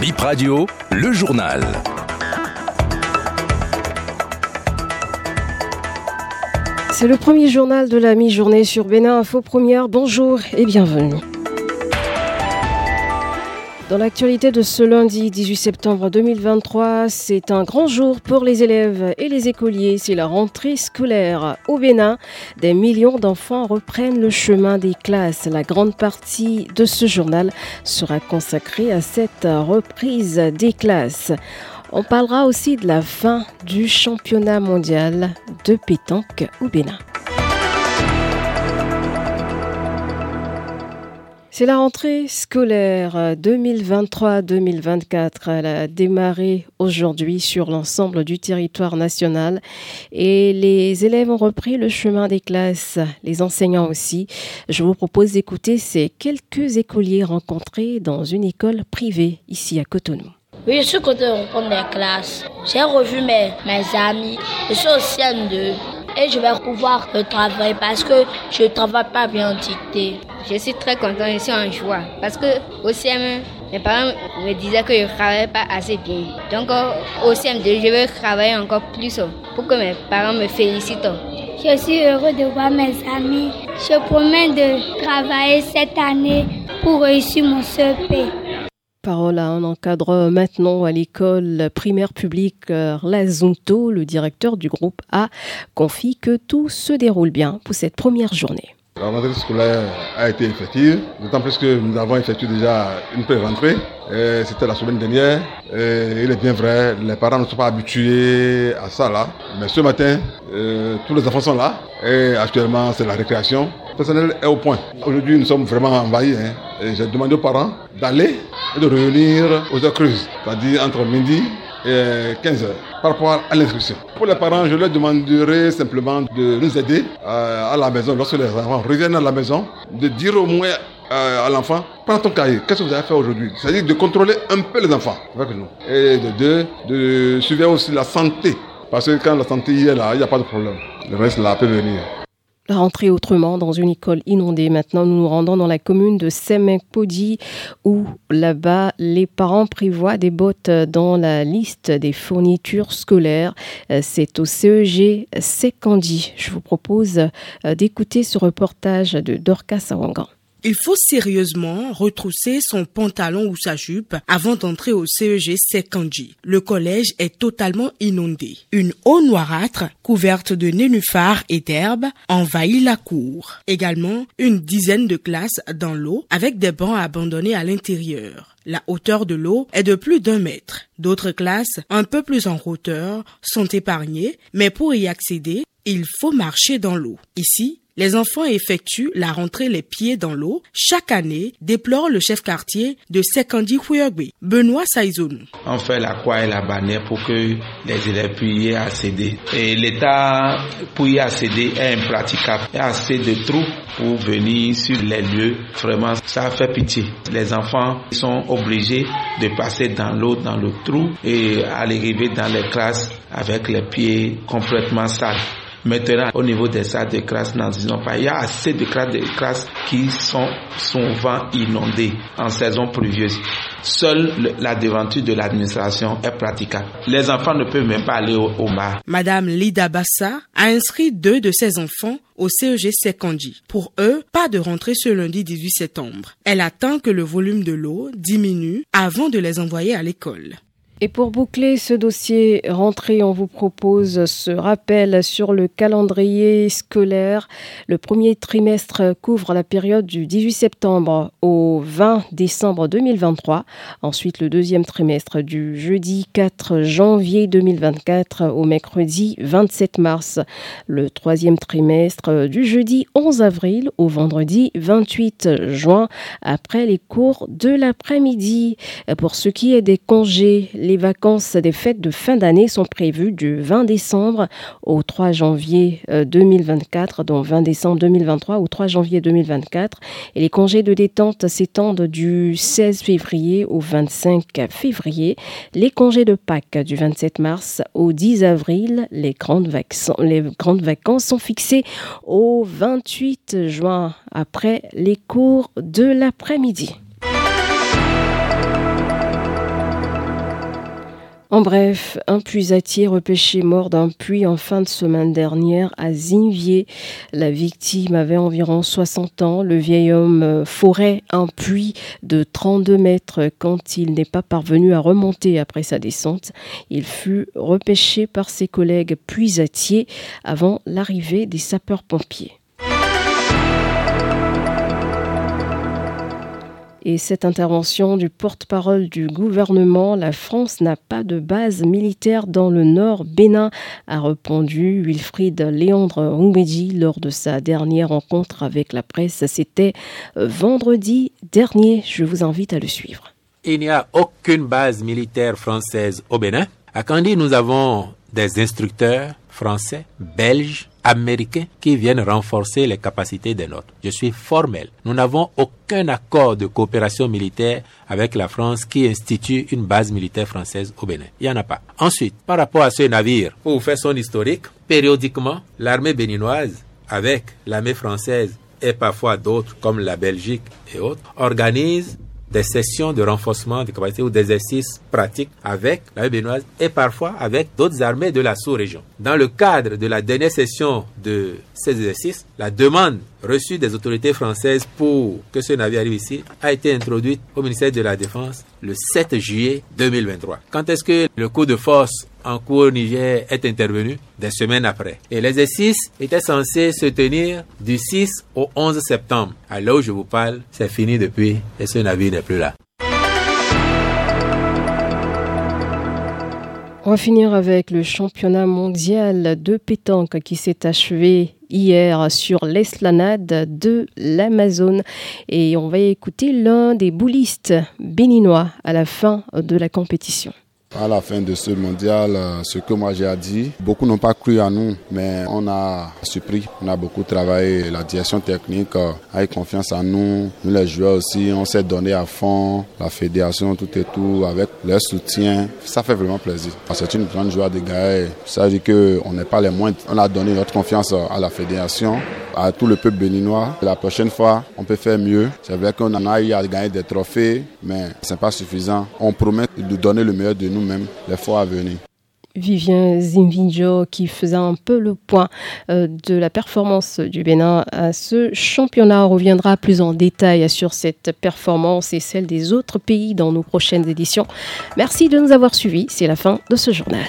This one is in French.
Bip Radio, le journal. C'est le premier journal de la mi-journée sur Bénin Info Première. Bonjour et bienvenue. Dans l'actualité de ce lundi 18 septembre 2023, c'est un grand jour pour les élèves et les écoliers. C'est la rentrée scolaire au Bénin. Des millions d'enfants reprennent le chemin des classes. La grande partie de ce journal sera consacrée à cette reprise des classes. On parlera aussi de la fin du championnat mondial de pétanque au Bénin. C'est la rentrée scolaire 2023-2024. Elle a démarré aujourd'hui sur l'ensemble du territoire national et les élèves ont repris le chemin des classes, les enseignants aussi. Je vous propose d'écouter ces quelques écoliers rencontrés dans une école privée ici à Cotonou. Oui, je suis content de reprendre les classes. J'ai revu mes, mes amis. Je suis au CM2 et je vais pouvoir travailler parce que je ne travaille pas bien en dictée. Je suis très content, je suis en joie parce que au CM1, mes parents me disaient que je ne travaillais pas assez bien. Donc au CM2, je vais travailler encore plus pour que mes parents me félicitent. Je suis heureux de voir mes amis. Je promets de travailler cette année pour réussir mon CEP. Parole à un encadre maintenant à l'école primaire publique Lazunto. Le directeur du groupe A confie que tout se déroule bien pour cette première journée. La rentrée scolaire a été effective, d'autant plus que nous avons effectué déjà une pré-rentrée. C'était la semaine dernière. Il est bien vrai, les parents ne sont pas habitués à ça là. Mais ce matin, tous les enfants sont là. Et actuellement, c'est la récréation. Le personnel est au point. Aujourd'hui, nous sommes vraiment envahis. Hein. J'ai demandé aux parents d'aller et de revenir aux heures creuses, c'est-à-dire entre midi et 15 heures par rapport à l'inscription. Pour les parents, je leur demanderai simplement de nous aider à la maison, lorsque les enfants reviennent à la maison, de dire au moins à l'enfant, prends ton cahier, qu'est-ce que vous avez fait aujourd'hui? C'est-à-dire de contrôler un peu les enfants avec nous. Et de deux, de suivre aussi la santé. Parce que quand la santé est là, il n'y a pas de problème. Le reste là peut venir. La rentrée autrement dans une école inondée. Maintenant, nous nous rendons dans la commune de Semekpodi où là-bas, les parents prévoient des bottes dans la liste des fournitures scolaires. C'est au CEG Sekandi. Je vous propose d'écouter ce reportage de Dorcas Sawangan. Il faut sérieusement retrousser son pantalon ou sa jupe avant d'entrer au CEG Sekandji. Le collège est totalement inondé. Une eau noirâtre, couverte de nénuphars et d'herbes, envahit la cour. Également, une dizaine de classes dans l'eau avec des bancs abandonnés à l'intérieur. La hauteur de l'eau est de plus d'un mètre. D'autres classes, un peu plus en hauteur, sont épargnées, mais pour y accéder, il faut marcher dans l'eau. Ici, les enfants effectuent la rentrée les pieds dans l'eau chaque année, déplore le chef quartier de Sekandi Huyogbe, Benoît Saïzonou. On fait la croix et la bannière pour que les élèves puissent accéder. Et l'État, pour y accéder, est impraticable. Il y a assez de trous pour venir sur les lieux. Vraiment, ça fait pitié. Les enfants sont obligés de passer dans l'eau, dans le trou et arriver dans les classes avec les pieds complètement sales. Maintenant, au niveau des salles de classe, n'en disons pas. Il y a assez de classes, de classes qui sont souvent inondées en saison pluvieuse. Seule la devanture de l'administration est praticable. Les enfants ne peuvent même pas aller au, au mar. Madame Lida Bassa a inscrit deux de ses enfants au CEG Sekandi. Pour eux, pas de rentrée ce lundi 18 septembre. Elle attend que le volume de l'eau diminue avant de les envoyer à l'école. Et pour boucler ce dossier rentré, on vous propose ce rappel sur le calendrier scolaire. Le premier trimestre couvre la période du 18 septembre au 20 décembre 2023. Ensuite, le deuxième trimestre du jeudi 4 janvier 2024 au mercredi 27 mars. Le troisième trimestre du jeudi 11 avril au vendredi 28 juin après les cours de l'après-midi. Pour ce qui est des congés, les vacances des fêtes de fin d'année sont prévues du 20 décembre au 3 janvier 2024, donc 20 décembre 2023 au 3 janvier 2024. Et les congés de détente s'étendent du 16 février au 25 février. Les congés de Pâques du 27 mars au 10 avril. Les grandes, les grandes vacances sont fixées au 28 juin après les cours de l'après-midi. En bref, un puisatier repêché mort d'un puits en fin de semaine dernière à Zinvier. La victime avait environ 60 ans. Le vieil homme euh, forait un puits de 32 mètres quand il n'est pas parvenu à remonter après sa descente. Il fut repêché par ses collègues puisatiers avant l'arrivée des sapeurs-pompiers. Et cette intervention du porte-parole du gouvernement, la France n'a pas de base militaire dans le nord Bénin, a répondu Wilfried Léandre Oumedi lors de sa dernière rencontre avec la presse. C'était euh, vendredi dernier. Je vous invite à le suivre. Il n'y a aucune base militaire française au Bénin. À Candy, nous avons des instructeurs français, belges, américains qui viennent renforcer les capacités des nôtres. Je suis formel. Nous n'avons aucun accord de coopération militaire avec la France qui institue une base militaire française au Bénin. Il n'y en a pas. Ensuite, par rapport à ce navire, pour faire son historique, périodiquement, l'armée béninoise, avec l'armée française et parfois d'autres comme la Belgique et autres, organise des sessions de renforcement des capacités ou d'exercices pratiques avec l'armée béninoise et parfois avec d'autres armées de la sous-région. Dans le cadre de la dernière session de ces exercices, la demande reçue des autorités françaises pour que ce navire arrive ici a été introduite au ministère de la Défense le 7 juillet 2023. Quand est-ce que le coup de force en cours au Niger est intervenu? Des semaines après. Et l'exercice était censé se tenir du 6 au 11 septembre. À l'heure où je vous parle, c'est fini depuis et ce navire n'est plus là. On va finir avec le championnat mondial de pétanque qui s'est achevé hier sur l'esplanade de l'Amazone. Et on va écouter l'un des boulistes béninois à la fin de la compétition. À la fin de ce mondial, euh, ce que moi j'ai dit, beaucoup n'ont pas cru à nous, mais on a surpris, on a beaucoup travaillé. La direction technique euh, a eu confiance en nous, nous les joueurs aussi, on s'est donné à fond, la fédération, tout et tout, avec leur soutien. Ça fait vraiment plaisir. C'est une grande joie de gagner. Ça veut dire qu'on n'est pas les moindres. On a donné notre confiance à la fédération, à tout le peuple béninois. La prochaine fois, on peut faire mieux. C'est vrai qu'on en a eu à gagner des trophées, mais ce n'est pas suffisant. On promet de donner le meilleur de nous nous-mêmes les fois à venir. Vivien Zimvinjo qui faisait un peu le point euh, de la performance du Bénin à ce championnat. On reviendra plus en détail sur cette performance et celle des autres pays dans nos prochaines éditions. Merci de nous avoir suivis. C'est la fin de ce journal.